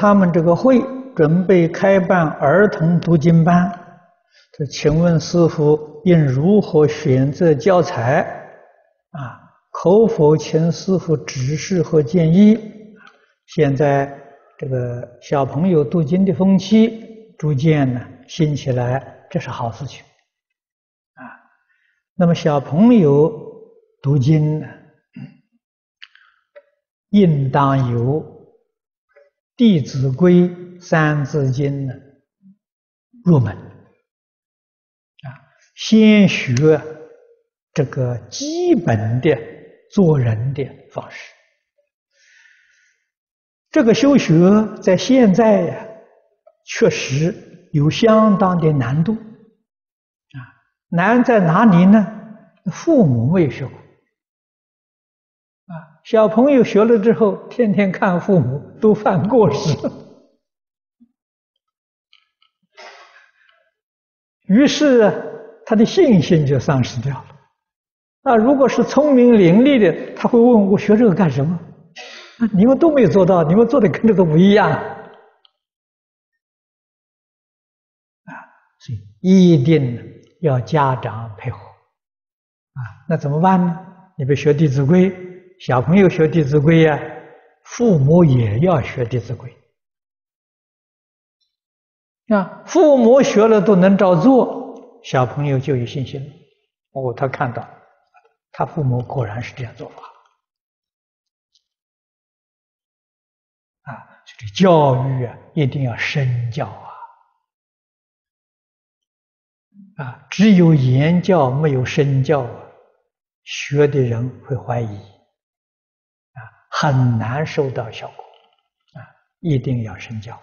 他们这个会准备开办儿童读经班，这请问师父应如何选择教材？啊，可否请师父指示和建议？现在这个小朋友读经的风气逐渐呢兴起来，这是好事情。啊，那么小朋友读经呢，应当由《弟子规》《三字经》呢入门，啊，先学这个基本的做人的方式。这个修学在现在呀，确实有相当的难度，啊，难在哪里呢？父母没学过。啊，小朋友学了之后，天天看父母都犯过失，于是他的信心就丧失掉了。啊，如果是聪明伶俐的，他会问我学这个干什么？你们都没有做到，你们做的跟这都不一样啊！所以一定要家长配合啊。那怎么办呢？你比如学《弟子规》。小朋友学《弟子规》呀，父母也要学《弟子规》啊。父母学了都能照做，小朋友就有信心了。哦，他看到他父母果然是这样做法啊。这个教育啊，一定要身教啊啊！只有言教没有身教啊，学的人会怀疑。很难收到效果，啊，一定要深交。